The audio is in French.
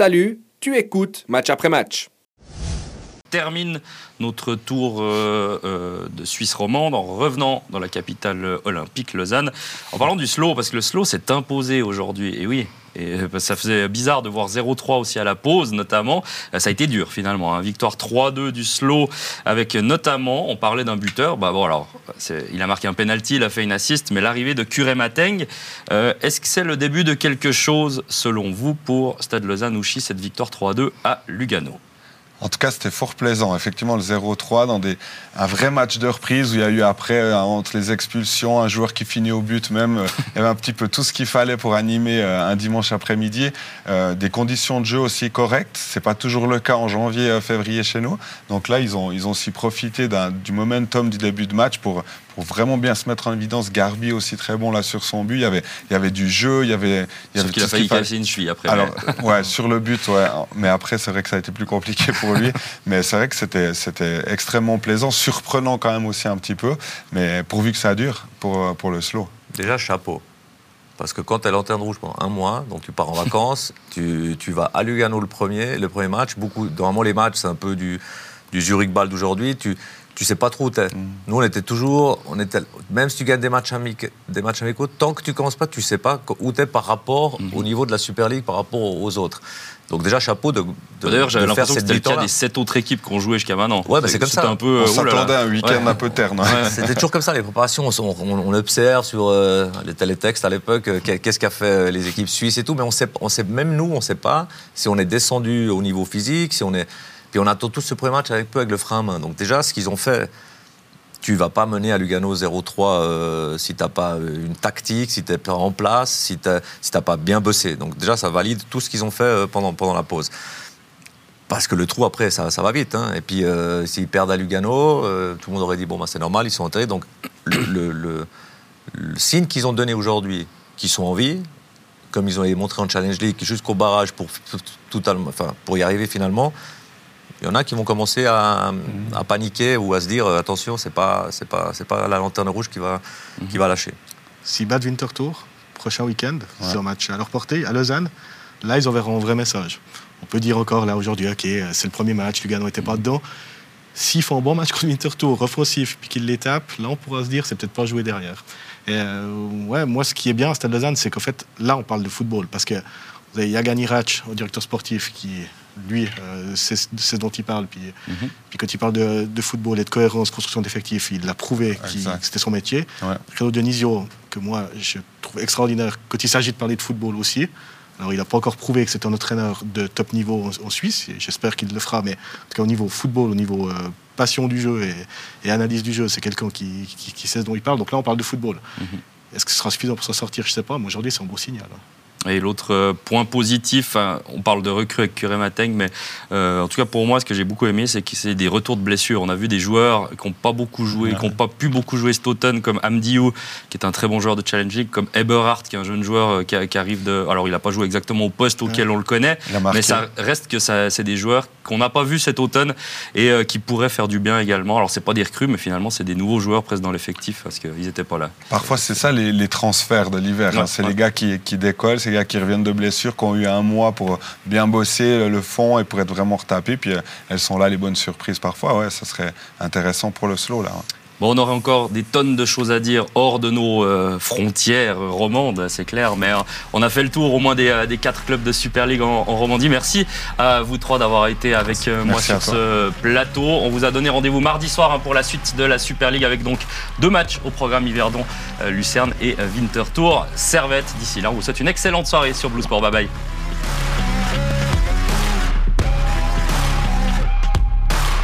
Salut, tu écoutes match après match termine notre tour euh, euh, de Suisse romande en revenant dans la capitale olympique, Lausanne, en parlant du slow, parce que le slow s'est imposé aujourd'hui. Et oui, et euh, ça faisait bizarre de voir 0-3 aussi à la pause, notamment. Ça a été dur finalement. Hein. Victoire 3-2 du slow, avec notamment, on parlait d'un buteur. Bah bon, alors, il a marqué un penalty, il a fait une assist, mais l'arrivée de Curé Mateng, est-ce que c'est le début de quelque chose, selon vous, pour Stade Lausanne-Ouchy, cette victoire 3-2 à Lugano en tout cas, c'était fort plaisant. Effectivement, le 0-3 dans un vrai match de reprise où il y a eu après, euh, entre les expulsions, un joueur qui finit au but même. Euh, il un petit peu tout ce qu'il fallait pour animer euh, un dimanche après-midi. des conditions de jeu aussi correctes. C'est pas toujours le cas en janvier, février chez nous. Donc là, ils ont, ils ont aussi profité du momentum du début de match pour, pour vraiment bien se mettre en évidence. Garbi aussi très bon là sur son but. Il y avait, il y avait du jeu, il y avait. Il y avait qu'il a failli casser une cheville après. Alors, ouais, sur le but, ouais. Mais après, c'est vrai que ça a été plus compliqué pour lui. mais c'est vrai que c'était, c'était extrêmement plaisant, surprenant quand même aussi un petit peu. Mais pourvu que ça dure pour, pour le slow. Déjà, chapeau. Parce que quand tu es lanterne rouge pendant un mois, donc tu pars en vacances, tu, tu, vas à Lugano le premier, le premier match. Beaucoup, normalement, les matchs, c'est un peu du, du Zurich Ball d'aujourd'hui. Tu, tu sais pas trop où tu es. Mm. Nous, on était toujours, on était, même si tu gagnes des matchs, amicaux, des matchs amicaux, tant que tu commences pas, tu sais pas où tu es par rapport mm-hmm. au niveau de la Super League, par rapport aux autres. Donc déjà chapeau de. de D'ailleurs, j'avais l'impression que c'était le cas des sept autres équipes qui ont joué jusqu'à maintenant. Ouais, bah c'est comme ça. Un peu, on euh, s'attendait à un week-end un peu terne. C'était toujours comme ça les préparations. On, on, observe sur euh, les télétextes à l'époque euh, qu'est-ce qu'a fait les équipes suisses et tout, mais on sait, on sait même nous, on sait pas si on est descendu au niveau physique, si on est. Puis on attend tous ce premier match avec peu avec le frein à main. Donc déjà, ce qu'ils ont fait tu vas pas mener à Lugano 0-3 euh, si tu n'as pas euh, une tactique, si tu n'es pas en place, si tu n'as si pas bien bossé. Donc déjà, ça valide tout ce qu'ils ont fait euh, pendant, pendant la pause. Parce que le trou, après, ça, ça va vite. Hein. Et puis, s'ils perdent à Lugano, tout le monde aurait dit, bon, bah, c'est normal, ils sont enterrés. Donc, le, le, signe qu'ils ont donné aujourd'hui, qu'ils sont en vie, comme ils ont montré en Challenge League, jusqu'au barrage pour, totalement, enfin, pour y arriver finalement, il y en a qui vont commencer à, paniquer ou à se dire attention, c'est pas c'est pas c'est pas la lanterne rouge qui va qui va lâcher. Si battent Winter Tour prochain week-end, c'est un match à leur portée à Lausanne. Là, ils enverront un vrai message. On peut dire encore là aujourd'hui, ok, c'est le premier match, Lugano n'était pas dedans. S'ils font un bon match contre Winter Tour, offensif, puis qu'ils les tapent, là, on pourra se dire, c'est peut-être pas jouer derrière. Et euh, ouais, moi, ce qui est bien à Stade Lausanne, c'est qu'en fait, là, on parle de football. Parce que vous avez Yagan Irach, au directeur sportif, qui lui, euh, c'est ce dont il parle. Puis, mhm. puis quand il parle de, football et de cohérence, construction d'effectifs, il l'a prouvé que c'était son métier. Ouais. Dionisio, que moi, je trouve extraordinaire quand il s'agit de parler de football aussi. Alors, il n'a pas encore prouvé que c'est un entraîneur de top niveau en, Suisse. J'espère qu'il le fera, mais en tout cas, au niveau football, au niveau euh, passion du jeu et, analyse du jeu, c'est quelqu'un qui, sait ce dont il parle. Donc là, on parle de football. Mhm. Est-ce que ce sera suffisant pour s'en sortir? Je ne sais pas. Mais aujourd'hui, c'est un beau signal. Et l'autre euh, point positif, on parle de recrues avec Curé Mateng, mais euh, en tout cas pour moi, ce que j'ai beaucoup aimé, c'est que c'est des retours de blessures. On a vu des joueurs qui n'ont pas beaucoup joué, qui n'ont pas pu beaucoup jouer cet automne, comme Amdiou, qui est un très bon joueur de challenging, comme Eberhardt, qui est un jeune joueur euh, qui, arrive de. Alors il n'a pas joué exactement au poste auquel on le connaît, mais ça reste que ça, c'est des joueurs qu'on n'a pas vus cet automne et qui pourraient faire du bien également. Alors c'est pas des recrues, mais finalement c'est des nouveaux joueurs presque dans l'effectif parce qu'ils n'étaient pas là. Parfois c'est ça les, transferts de l'hiver. Hein. c'est les gars qui, qui décollent ces gars qui reviennent de blessures, qui ont eu un mois pour bien bosser le fond et pour être vraiment retapés. Puis euh, elles sont là, les bonnes surprises parfois. Ouais, ça serait intéressant pour le slow, là. Bon, on aurait encore des tonnes de choses à dire hors de nos euh, frontières romandes, c'est clair, mais euh, on a fait le tour au moins des, quatre clubs de Super League en, Romandie. Merci à vous trois d'avoir été avec moi sur ce plateau. On vous a donné rendez-vous mardi soir hein, pour la suite de la Super League avec donc deux matchs au programme Yverdon, Lucerne et Winter Tour Servette. D'ici là, on vous souhaite une excellente soirée sur Blue Sport. Bye bye.